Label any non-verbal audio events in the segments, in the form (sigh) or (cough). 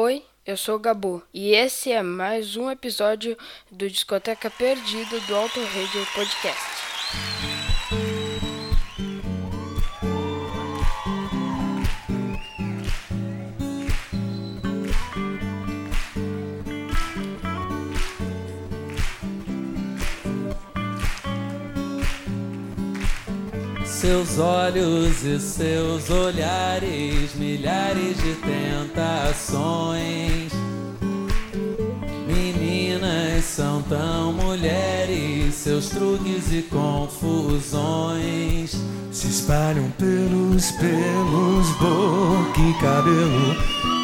Oi, eu sou o Gabu e esse é mais um episódio do Discoteca Perdida do Auto Radio Podcast. Seus olhos e seus olhares, milhares de tentações. Meninas são tão mulheres, seus truques e confusões se espalham pelos pelos, boca e cabelo,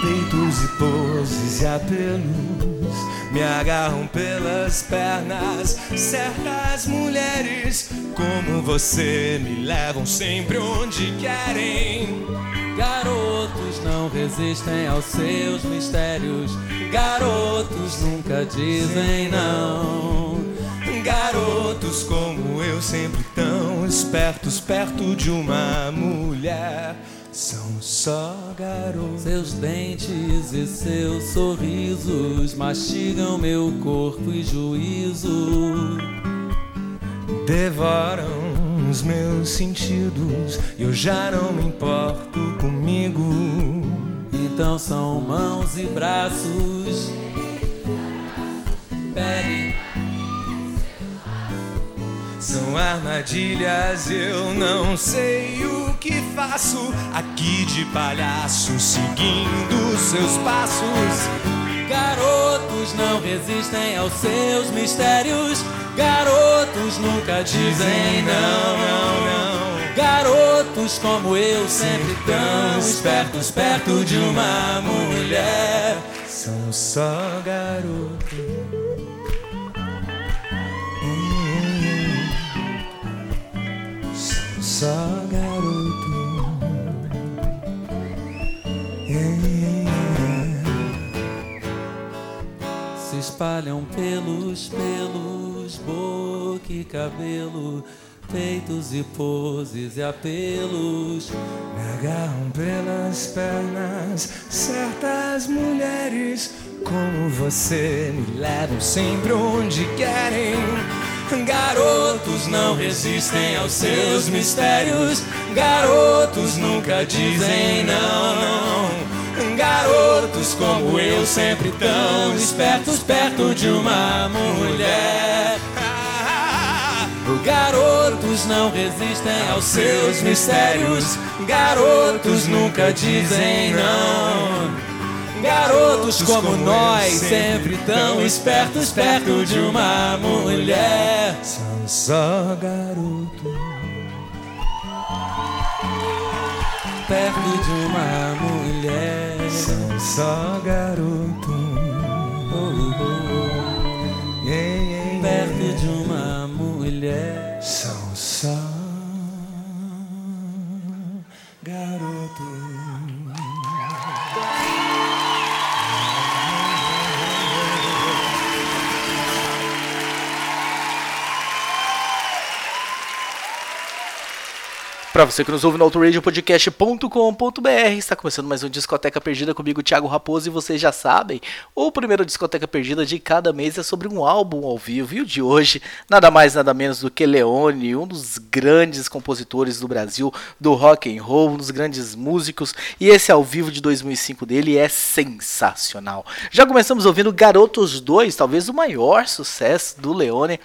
peitos e poses e apelos. Me agarram pelas pernas, certas mulheres como você me levam sempre onde querem. Garotos não resistem aos seus mistérios, garotos nunca dizem não. Garotos como eu, sempre tão espertos perto de uma mulher. São só garotos. Seus dentes e seus sorrisos mastigam meu corpo e juízo. Devoram os meus sentidos e eu já não me importo comigo. Então são mãos e braços, pele são armadilhas, eu não sei o que faço aqui de palhaço, seguindo seus passos. Garotos não resistem aos seus mistérios, garotos nunca dizem não, não, não. Garotos como eu, sempre tão espertos perto de uma mulher. São só garotos. Só garoto. Se espalham pelos pelos, boca e cabelo, peitos e poses e apelos. Me agarram pelas pernas, certas mulheres como você me levam sempre onde querem. Garotos não resistem aos seus mistérios. Garotos nunca dizem não. Garotos como eu, sempre tão espertos perto de uma mulher. Garotos não resistem aos seus mistérios. Garotos nunca dizem não. Garotos como nós, sempre tão espertos perto de uma mulher. São só garotos. Perto de uma mulher. São só garotos. Oh, oh, oh. Yeah, yeah, Perto yeah. de uma mulher. Para você que nos ouve no autoradiopodcast.com.br, está começando mais um Discoteca Perdida comigo, Thiago Raposo, e vocês já sabem, o primeiro Discoteca Perdida de cada mês é sobre um álbum ao vivo, e o de hoje, nada mais nada menos do que Leone, um dos grandes compositores do Brasil, do rock and roll, um dos grandes músicos, e esse ao vivo de 2005 dele é sensacional. Já começamos ouvindo Garotos 2, talvez o maior sucesso do Leone,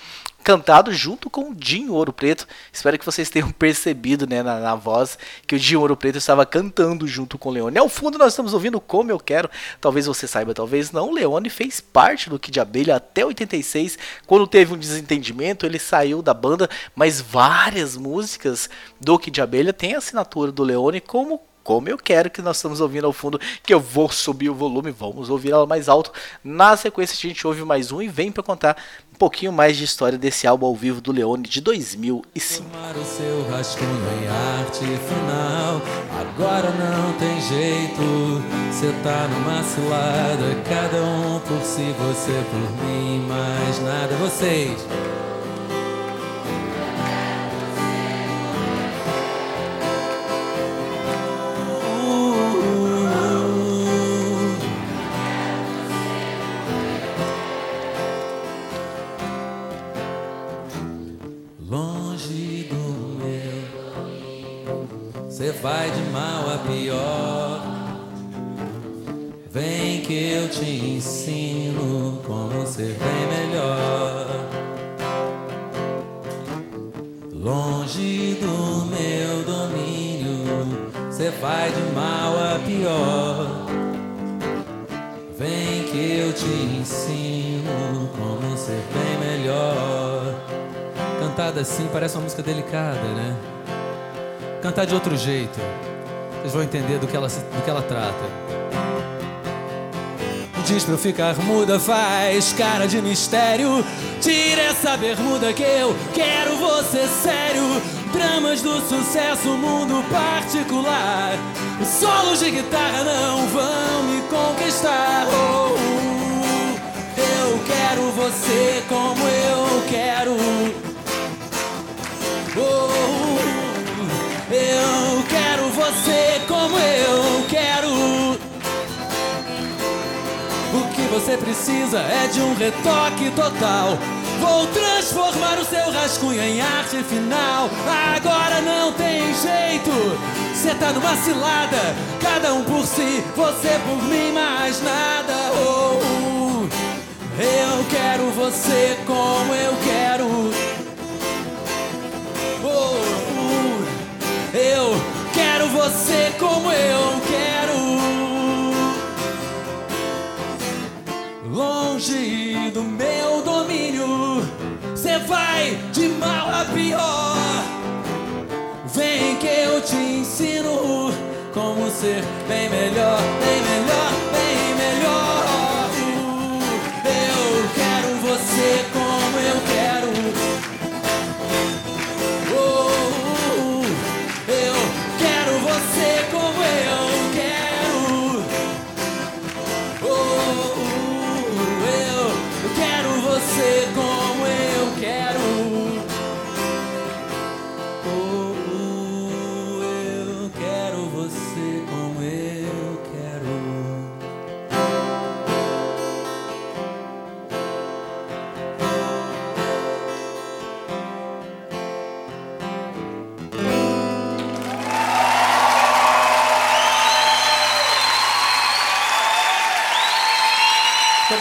cantado junto com o Dinho Ouro Preto. Espero que vocês tenham (laughs) percebido né, na, na, voz que o Dinho Ouro Preto estava cantando junto com o Leone. Ao fundo nós estamos ouvindo Como Eu Quero. Talvez você saiba, talvez não. O Leone fez parte do Kid Abelha até 86. Quando teve um desentendimento, ele saiu da banda, mas várias músicas do Kid Abelha têm assinatura do Leone como como eu quero que nós estamos ouvindo ao fundo, que eu vou subir o volume, vamos ouvir ela mais alto. Na sequência a gente ouve mais um e vem para contar um pouquinho mais de história desse álbum ao vivo do Leone de 2005. Formar o seu rascunho em arte final. Agora não tem jeito, tá numa cilada. Cada um por si, você por mim, mais nada. Vocês. Pior. Vem que eu te ensino como ser bem melhor. Longe do meu domínio, você vai de mal a pior. Vem que eu te ensino como ser bem melhor. Cantada assim parece uma música delicada, né? Cantar de outro jeito, vocês vão entender do que ela, do que ela trata. Diz pra eu ficar muda, faz cara de mistério. Tira essa bermuda que eu quero você sério. Dramas do sucesso, mundo particular. Solos de guitarra não vão me conquistar. Oh, eu quero você como eu quero. Oh, eu quero você como eu quero. O que você precisa é de um retoque total. Vou transformar o seu rascunho em arte final. Agora não tem jeito. Cê tá numa cilada, cada um por si, você por mim, mais nada. Oh, oh. eu quero você como eu você como eu quero. Longe do meu domínio, cê vai de mal a pior. Vem que eu te ensino como ser bem melhor,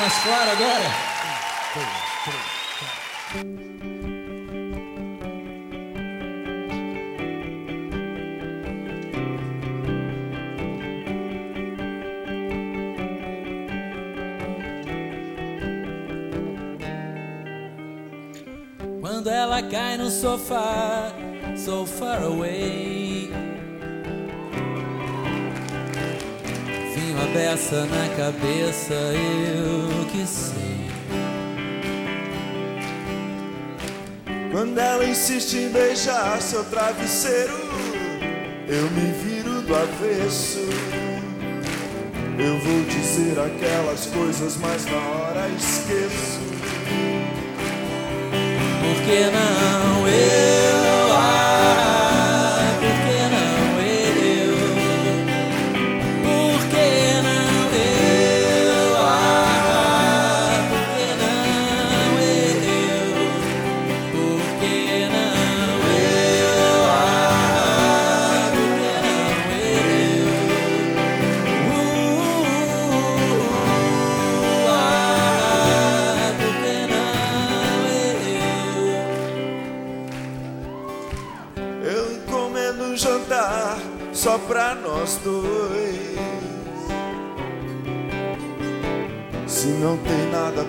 mais claro agora? Quando ela cai no sofá, so far away. Beça na cabeça, eu que sei. Quando ela insiste em beijar seu travesseiro, eu me viro do avesso. Eu vou dizer aquelas coisas, mas na hora esqueço. Por que não eu?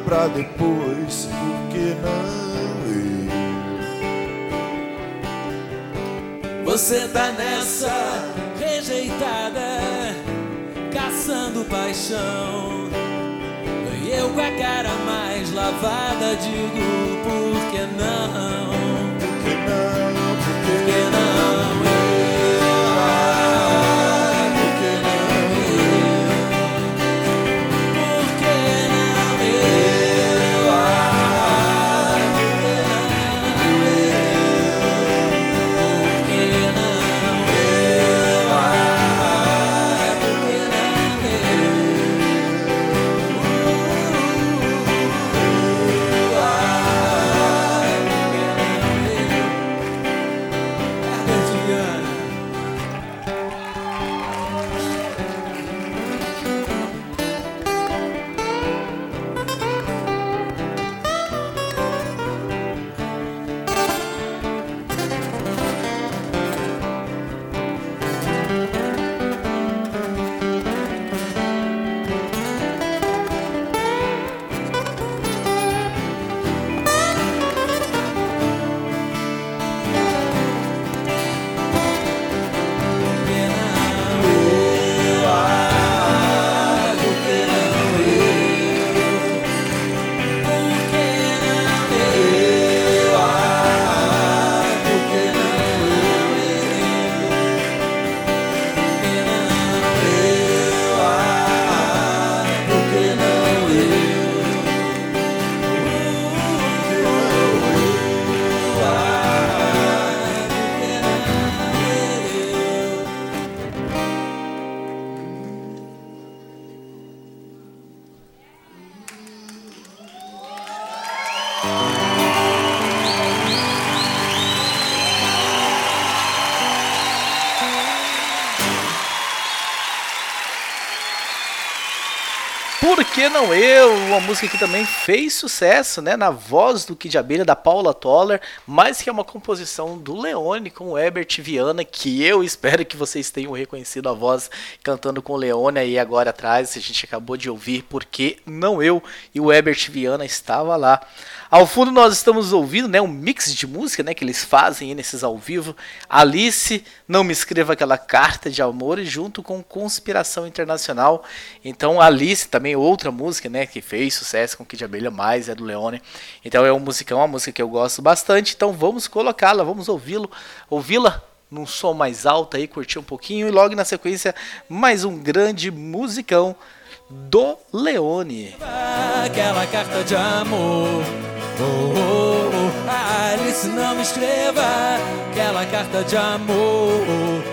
Pra depois, por que não eu? Você tá nessa rejeitada, caçando paixão. E eu com a cara mais lavada digo por que não? Por que não? Não eu? Uma música que também fez sucesso, né? Na voz do Kid Abelha, da Paula Toller, mas que é uma composição do Leone com o Herbert Viana, que eu espero que vocês tenham reconhecido a voz cantando com o Leone aí agora atrás. A gente acabou de ouvir Por que não eu? E o Herbert Viana estava lá. Ao fundo nós estamos ouvindo, né, um mix de música, né, que eles fazem nesses ao vivo. Alice, não me escreva aquela carta de amor junto com Conspiração Internacional. Então Alice também outra música, né, que fez sucesso com Kid Abelha mais é do Leone. Então é um musicão, uma música que eu gosto bastante. Então vamos colocá-la, vamos ouvi-lo, ouvi-la num som mais alto aí, curtir um pouquinho e logo na sequência mais um grande musicão do Leone. Aquela carta de amor Oh, oh, oh, Alice, não me escreva aquela carta de amor.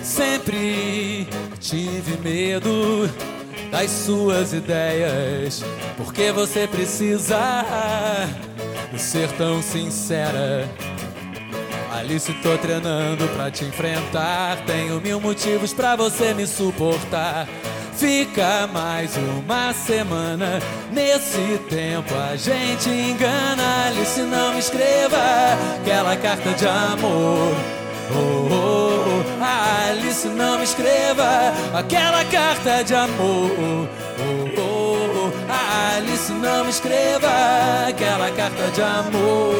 Sempre tive medo das suas ideias, porque você precisa ser tão sincera. Alice, tô treinando pra te enfrentar. Tenho mil motivos pra você me suportar. Fica mais uma semana. Nesse tempo a gente engana. Alice, não me escreva aquela carta de amor. Oh, oh, oh. Alice, não me escreva aquela carta de amor. Oh, oh. Alice, não me escreva aquela carta de amor.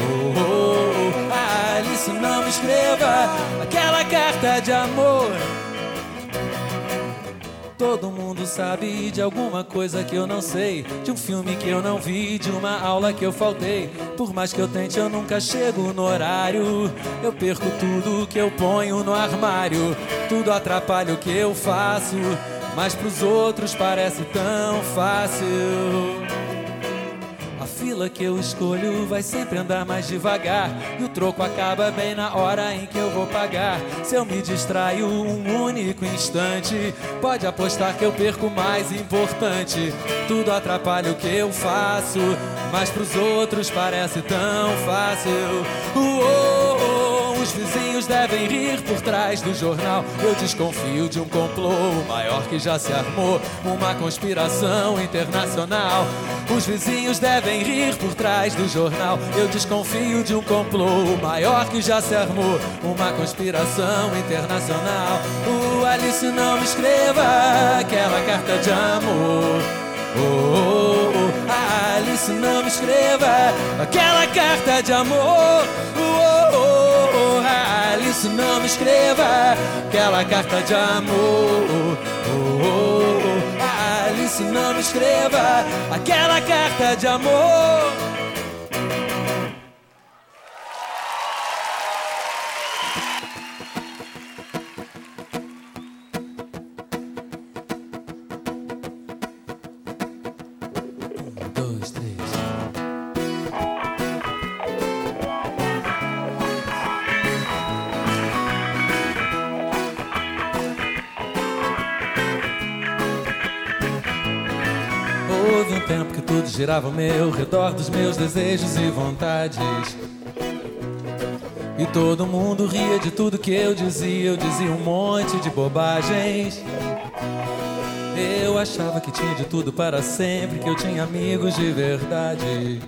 Oh, oh, oh. Alice, não me escreva aquela carta de amor. Todo mundo sabe de alguma coisa que eu não sei, de um filme que eu não vi, de uma aula que eu faltei. Por mais que eu tente, eu nunca chego no horário. Eu perco tudo que eu ponho no armário, tudo atrapalha o que eu faço mas pros outros parece tão fácil. Fila que eu escolho vai sempre andar mais devagar. E o troco acaba bem na hora em que eu vou pagar. Se eu me distraio um único instante, pode apostar que eu perco o mais importante. Tudo atrapalha o que eu faço, mas pros outros parece tão fácil. Uou, os vizinhos devem rir por trás do jornal. Eu desconfio de um complô maior que já se armou, uma conspiração internacional. Os vizinhos devem rir por trás do jornal. Eu desconfio de um complô maior que já se armou, uma conspiração internacional. O Alice não me escreva aquela carta de amor. Oh, oh, oh. Alice não me escreva aquela carta de amor. Oh. Alice, não me escreva aquela carta de amor. Oh, oh, oh. Alice, não me escreva aquela carta de amor. Girava ao meu redor dos meus desejos e vontades. E todo mundo ria de tudo que eu dizia, eu dizia um monte de bobagens. Eu achava que tinha de tudo para sempre, que eu tinha amigos de verdade.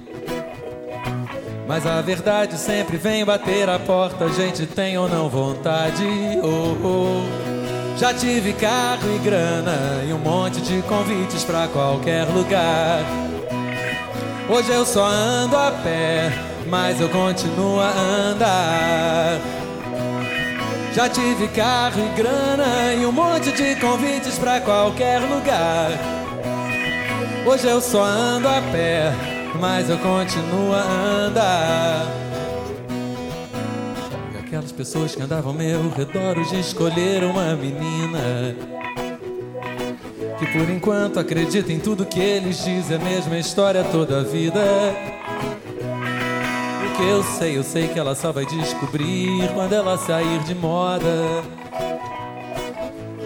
Mas a verdade sempre vem bater a porta, a gente tem ou não vontade. Oh, oh. Já tive carro e grana e um monte de convites para qualquer lugar. Hoje eu só ando a pé, mas eu continuo a andar. Já tive carro e grana e um monte de convites pra qualquer lugar. Hoje eu só ando a pé, mas eu continuo a andar. E aquelas pessoas que andavam ao meu redor hoje escolheram uma menina que por enquanto acredita em tudo que eles dizem, é a mesma história toda a vida. O que eu sei, eu sei que ela só vai descobrir quando ela sair de moda.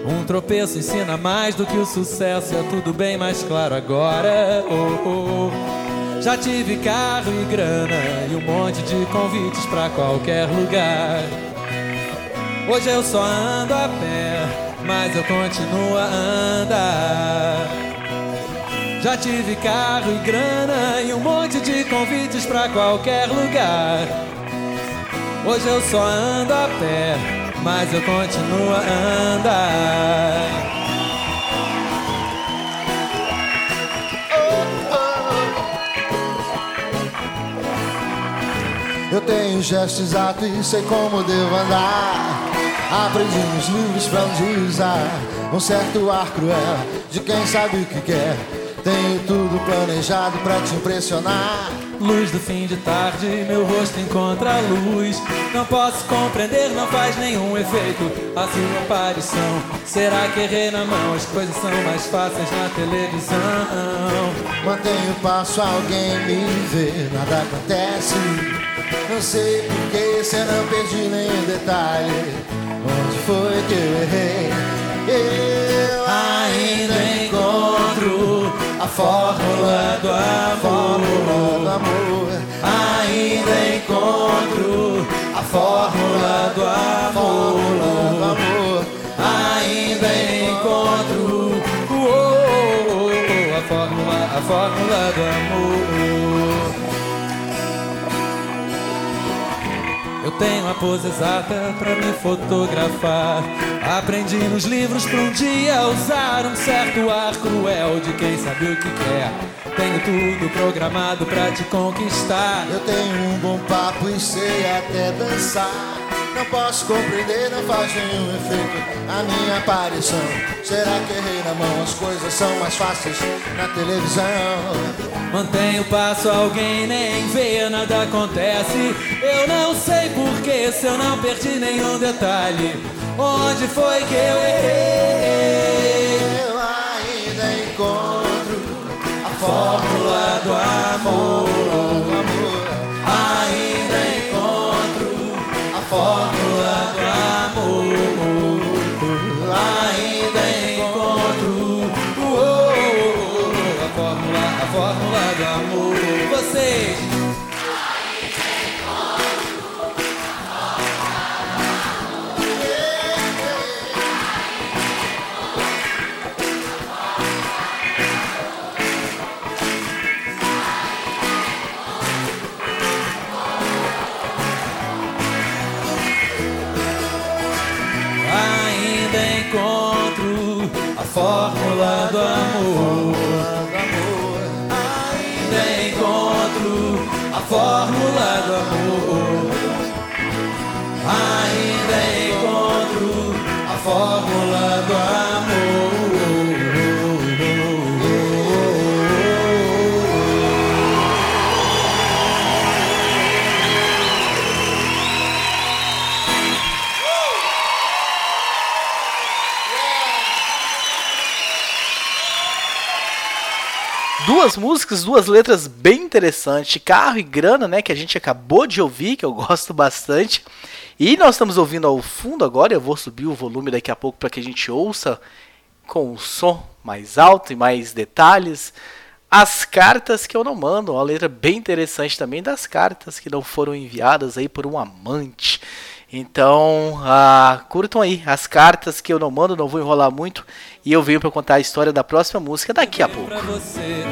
Um tropeço ensina mais do que o sucesso, é tudo bem mais claro agora. Oh, oh. Já tive carro e grana e um monte de convites pra qualquer lugar. Hoje eu só ando a pé, mas eu continuo a andar. Já tive carro e grana e um monte de convites pra qualquer lugar. Hoje eu só ando a pé, mas eu continuo a andar. Eu tenho gesto exato e sei como devo andar. Aprendi nos livros pra usar um certo ar cruel de quem sabe o que quer. Tenho tudo planejado pra te impressionar. Luz do fim de tarde, meu rosto encontra a luz. Não posso compreender, não faz nenhum efeito a sua aparição. Será que errei na mão? As coisas são mais fáceis na televisão. Mantenho passo, alguém me vê, nada acontece. Não sei porquê, se não perdi nenhum detalhe. Onde foi que eu errei? Eu fórmula do amor. Ainda encontro a fórmula do amor. Ainda encontro oh, oh, oh, oh, a fórmula, a fórmula do amor. Tenho a pose exata pra me fotografar. Aprendi nos livros pra um dia usar um certo ar cruel de quem sabe o que quer. Tenho tudo programado pra te conquistar. Eu tenho um bom papo e sei até dançar. Não posso compreender, não faz nenhum efeito a minha aparição. Será que errei na mão? As coisas são mais fáceis na televisão. Mantenho o passo, alguém nem vê, nada acontece. Eu não sei porquê, se eu não perdi nenhum detalhe. Onde foi que eu errei? Eu ainda encontro a Fórmula do amor. Duas músicas, duas letras bem interessantes. Carro e Grana, né? Que a gente acabou de ouvir, que eu (laughs) gosto bastante. E nós estamos ouvindo ao fundo agora. Eu vou subir o volume daqui a pouco para que a gente ouça com o som mais alto e mais detalhes. As cartas que eu não mando, uma letra bem interessante também das cartas que não foram enviadas aí por um amante. Então, ah, curtam aí as cartas que eu não mando, não vou enrolar muito. E eu venho para contar a história da próxima música daqui a pouco. Você.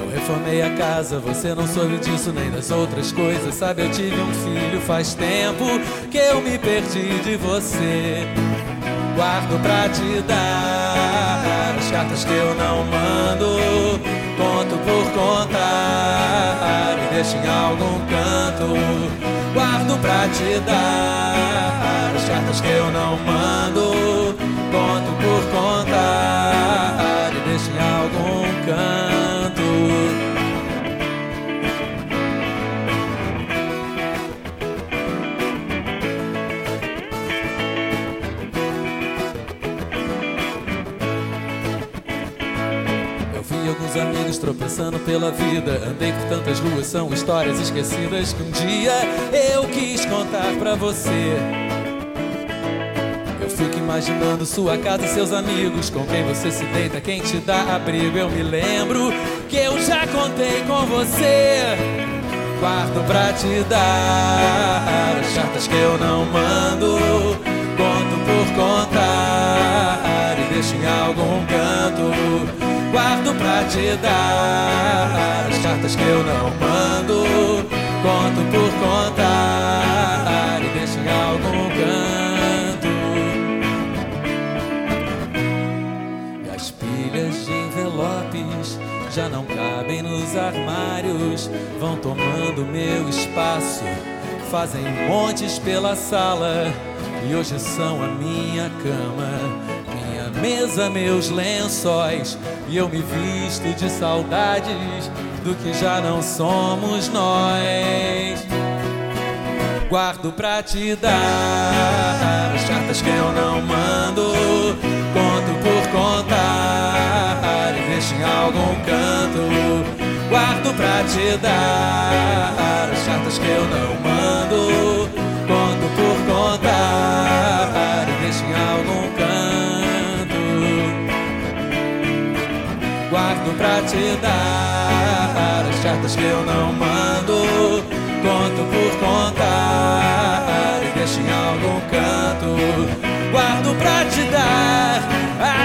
Eu reformei a casa, você não soube disso nem das outras coisas. Sabe, eu tive um filho faz tempo que eu me perdi de você. Guardo pra te dar as cartas que eu não mando. Conto por contar, me deixa em algum canto. Pra te dar as cartas que eu não mando. Conto por contar, pela vida. Andei por tantas ruas, são histórias esquecidas que um dia eu quis contar pra você. Eu fico imaginando sua casa e seus amigos, com quem você se deita, quem te dá abrigo. Eu me lembro que eu já contei com você. Guardo pra te dar as cartas que eu não mando, conto por contar Guardo pra te dar as cartas que eu não mando, conto por contar e deixo em algum canto. E as pilhas de envelopes já não cabem nos armários, vão tomando meu espaço, fazem montes pela sala e hoje são a minha cama. Minha mesa, meus lençóis, e eu me visto de saudades do que já não somos nós. Guardo pra te dar as cartas que eu não mando, conto por contar e deixo em algum canto. Guardo pra te dar as cartas que eu não mando, pra te dar as cartas que eu não mando, conto por contar e deixo em algum canto. Guardo pra te dar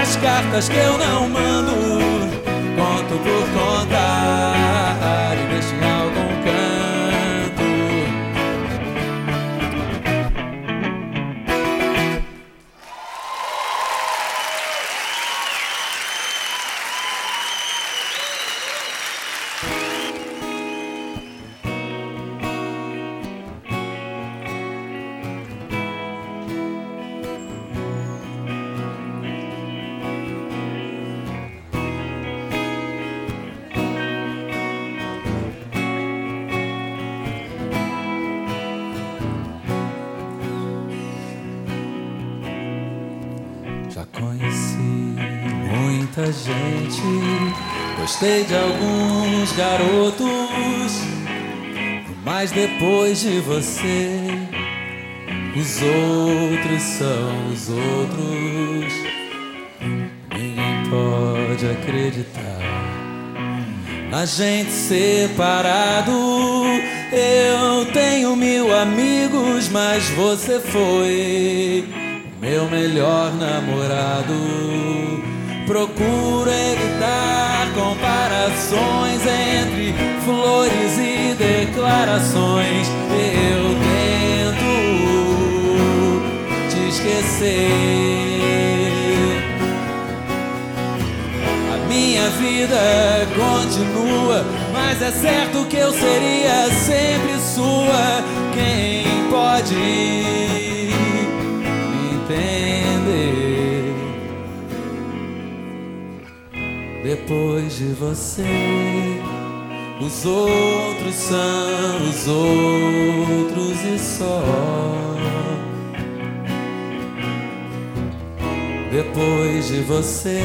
as cartas que eu não mando, conto por contar gostei de alguns garotos, mas depois de você, os outros são os outros. Ninguém pode acreditar na gente separado. Eu tenho mil amigos, mas você foi meu melhor namorado. Procuro evitar comparações entre flores e declarações. Eu tento te esquecer. A minha vida continua, mas é certo que eu seria sempre sua. Quem pode Depois de você, os outros são os outros e só. Depois de você,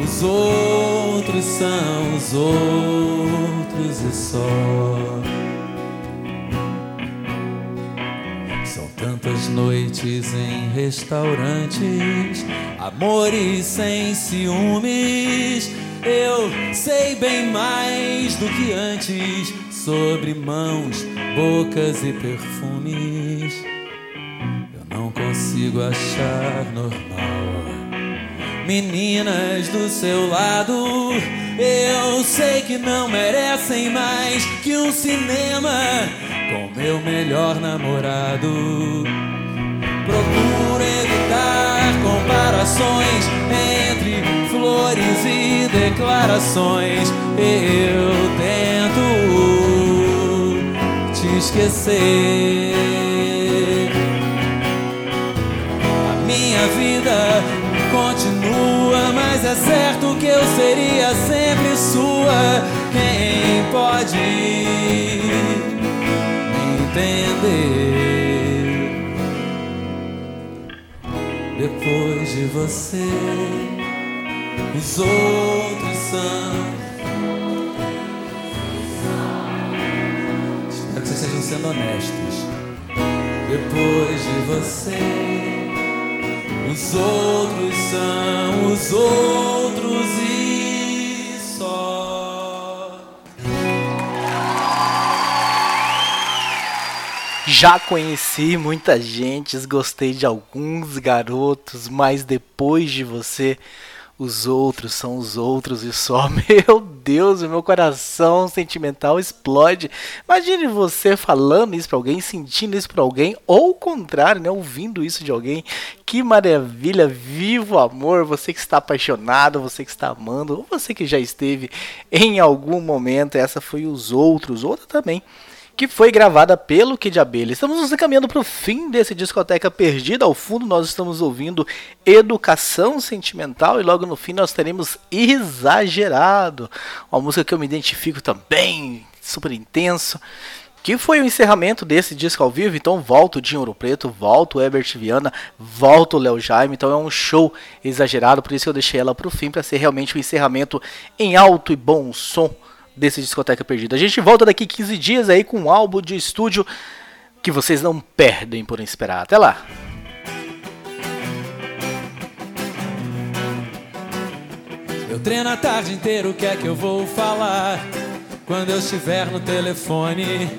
os outros são os outros e só. Noites em restaurantes, amores sem ciúmes. Eu sei bem mais do que antes sobre mãos, bocas e perfumes. Eu não consigo achar normal meninas do seu lado. Eu sei que não merecem mais que um cinema com meu melhor namorado. Procuro evitar comparações entre flores e declarações. Eu tento te esquecer. A minha vida continua, mas é certo que eu seria sempre sua. Quem pode entender? Depois de você, os outros são. Espero que vocês estejam sendo honestos. Depois de você Os outros são os outros e Já conheci muita gente, gostei de alguns garotos, mas depois de você os outros são os outros e só. (laughs) Meu Deus, o meu coração sentimental explode. Imagine você falando isso para alguém, sentindo isso para alguém, ou o contrário, né, ouvindo isso de alguém. Que maravilha, viva o amor, você que está apaixonado, você que está amando, ou você que já esteve em algum momento, essa foi os outros, outra também que foi gravada pelo Kid Abelha. Estamos nos encaminhando para o fim desse discoteca perdida. Ao fundo nós estamos ouvindo Educação Sentimental e logo no fim nós teremos Exagerado, uma música que eu me identifico também, super intenso. Que foi o encerramento desse disco ao vivo, então volta o Dinho Ouro Preto, volta o Herbert Viana, volta o Léo Jaime, então é um show exagerado, por isso eu deixei ela para o fim, para ser realmente o um encerramento em alto e bom som desse Discoteca Perdida. A gente volta daqui 15 dias aí com um álbum de estúdio que vocês não perdem por esperar. Até lá! Eu treino a tarde inteira, o que é que eu vou falar? Quando eu estiver no telefone,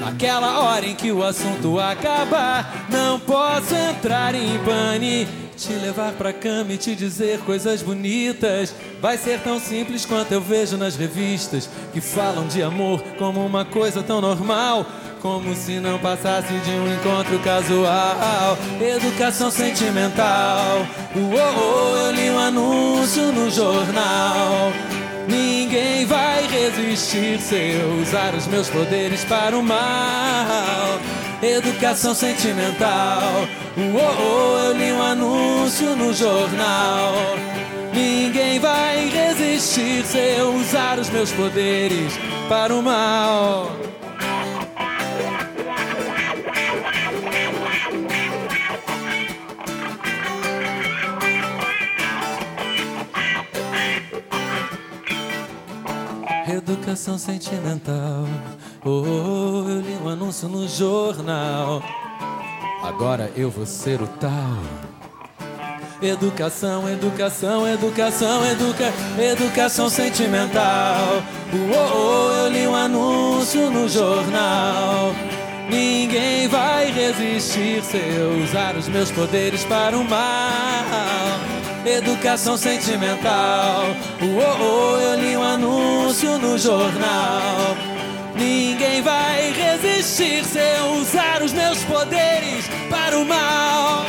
naquela hora em que o assunto acabar, não posso entrar em pânico te levar pra cama e te dizer coisas bonitas. Vai ser tão simples quanto eu vejo nas revistas que falam de amor como uma coisa tão normal. Como se não passasse de um encontro casual. Educação sentimental. Uou, eu li um anúncio no jornal. Ninguém vai resistir se eu usar os meus poderes para o mal. Educação sentimental. Uou, eu li um anúncio no jornal. Ninguém vai resistir se eu usar os meus poderes para o mal. Educação sentimental. Oh, eu li um anúncio no jornal. Agora eu vou ser o tal. Educação, educação, educação, educa, educação sentimental. Oh, oh, eu li um anúncio no jornal. Ninguém vai resistir se eu usar os meus poderes para o mal. Educação sentimental. Oh, oh, eu li um anúncio no jornal. Ninguém vai resistir se eu usar os meus poderes para o mal.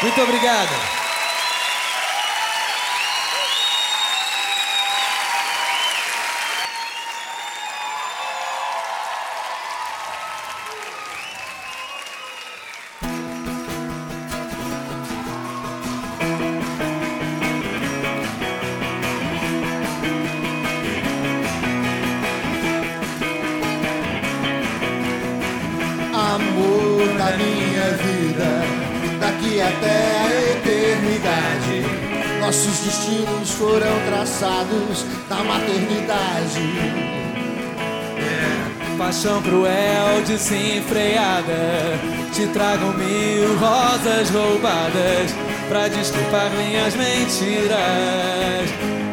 Muito obrigado. Traçados na maternidade. É. Paixão cruel, desenfreada. Te tragam mil rosas roubadas pra desculpar minhas mentiras,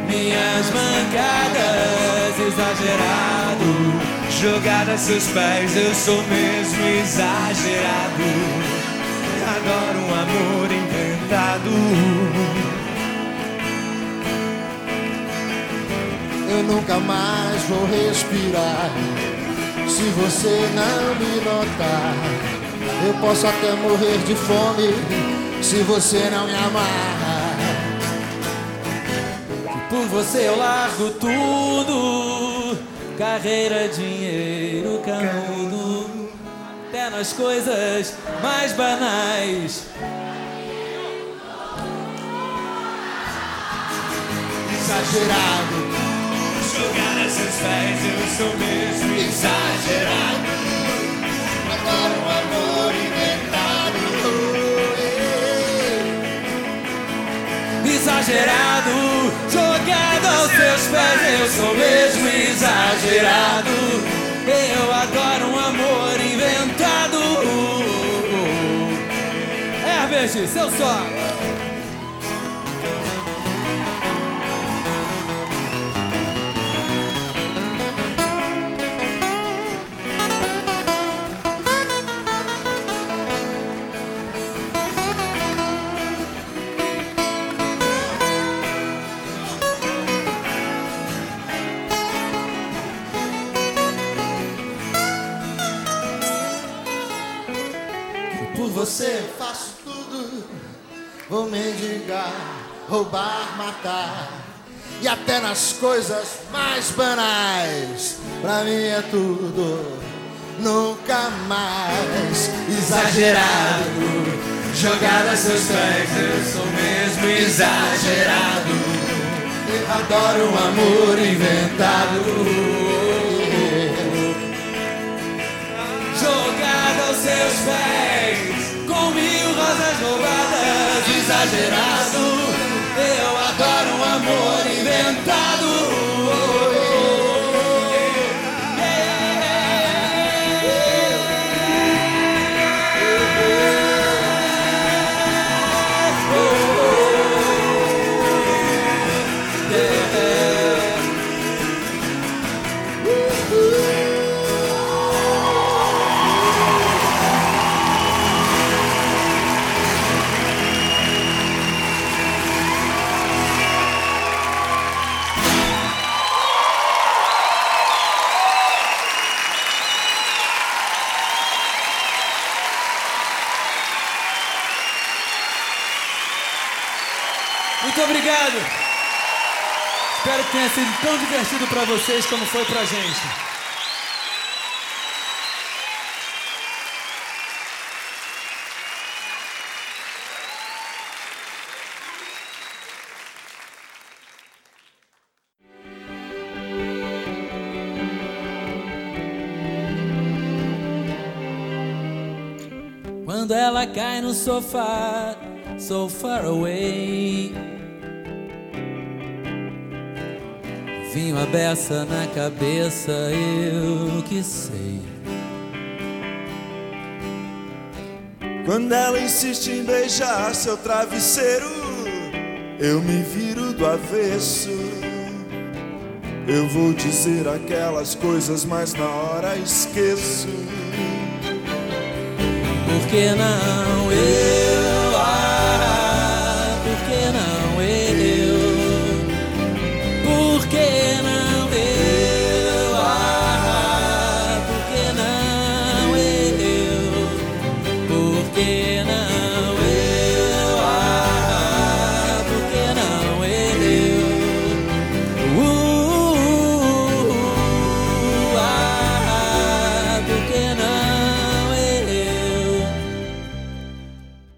minhas mancadas, exagerado. Jogada a seus pés, eu sou mesmo exagerado. Adoro um amor nunca mais vou respirar. Se você não me notar, eu posso até morrer de fome. Se você não me amar, por você eu largo tudo: carreira, dinheiro, canudo, até nas coisas mais banais. Exagerado aos seus pés eu sou mesmo exagerado. Agora um amor inventado. Exagerado, jogado aos seus pés eu sou mesmo exagerado. Eu adoro um amor inventado. É, Herbert, seu só roubar, matar. E até nas coisas mais banais, pra mim é tudo. Nunca mais exagerado. Jogado a seus pés, eu sou mesmo exagerado. Adoro um amor inventado. Jogado aos seus pés com mil rosas roubadas, exagerado. Eu adoro um amor inventado. Divertido para vocês como foi pra gente. Quando ela cai no sofá, so far away. Vinho a beça na cabeça, eu que sei. Quando ela insiste em beijar seu travesseiro, eu me viro do avesso. Eu vou dizer aquelas coisas, mas na hora esqueço. Por que não eu?